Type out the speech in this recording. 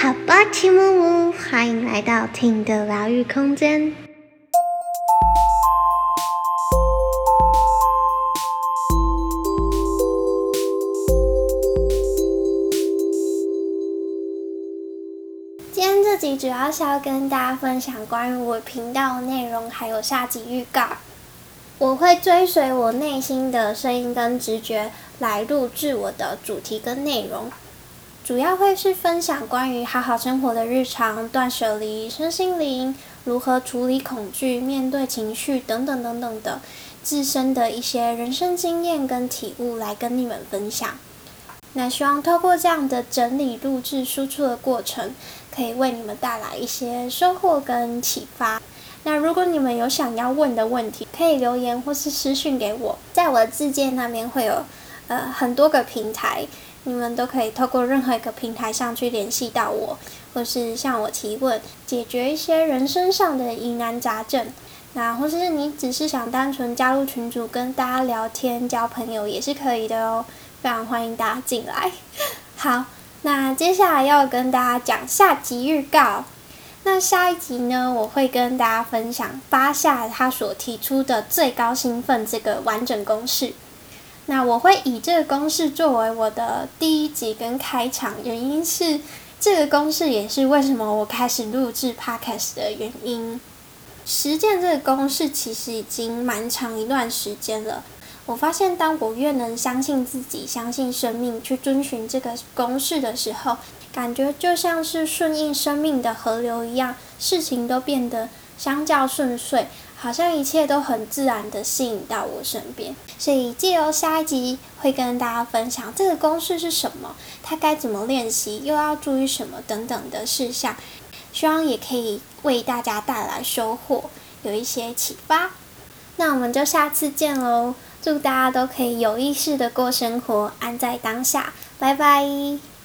好吧，齐木木，欢迎来到听的疗愈空间。今天这集主要是要跟大家分享关于我频道的内容，还有下集预告。我会追随我内心的声音跟直觉来录制我的主题跟内容。主要会是分享关于好好生活的日常、断舍离、身心灵如何处理恐惧、面对情绪等等等等的自身的一些人生经验跟体悟来跟你们分享。那希望透过这样的整理、录制、输出的过程，可以为你们带来一些收获跟启发。那如果你们有想要问的问题，可以留言或是私讯给我，在我的字界那边会有呃很多个平台。你们都可以透过任何一个平台上去联系到我，或是向我提问，解决一些人生上的疑难杂症。那或是你只是想单纯加入群组跟大家聊天交朋友也是可以的哦，非常欢迎大家进来。好，那接下来要跟大家讲下集预告。那下一集呢，我会跟大家分享八下他所提出的最高兴奋这个完整公式。那我会以这个公式作为我的第一集跟开场，原因是这个公式也是为什么我开始录制 podcast 的原因。实践这个公式其实已经蛮长一段时间了。我发现，当我越能相信自己、相信生命，去遵循这个公式的时候，感觉就像是顺应生命的河流一样，事情都变得相较顺遂。好像一切都很自然的吸引到我身边，所以借由下一集会跟大家分享这个公式是什么，它该怎么练习，又要注意什么等等的事项，希望也可以为大家带来收获，有一些启发。那我们就下次见喽！祝大家都可以有意识的过生活，安在当下，拜拜。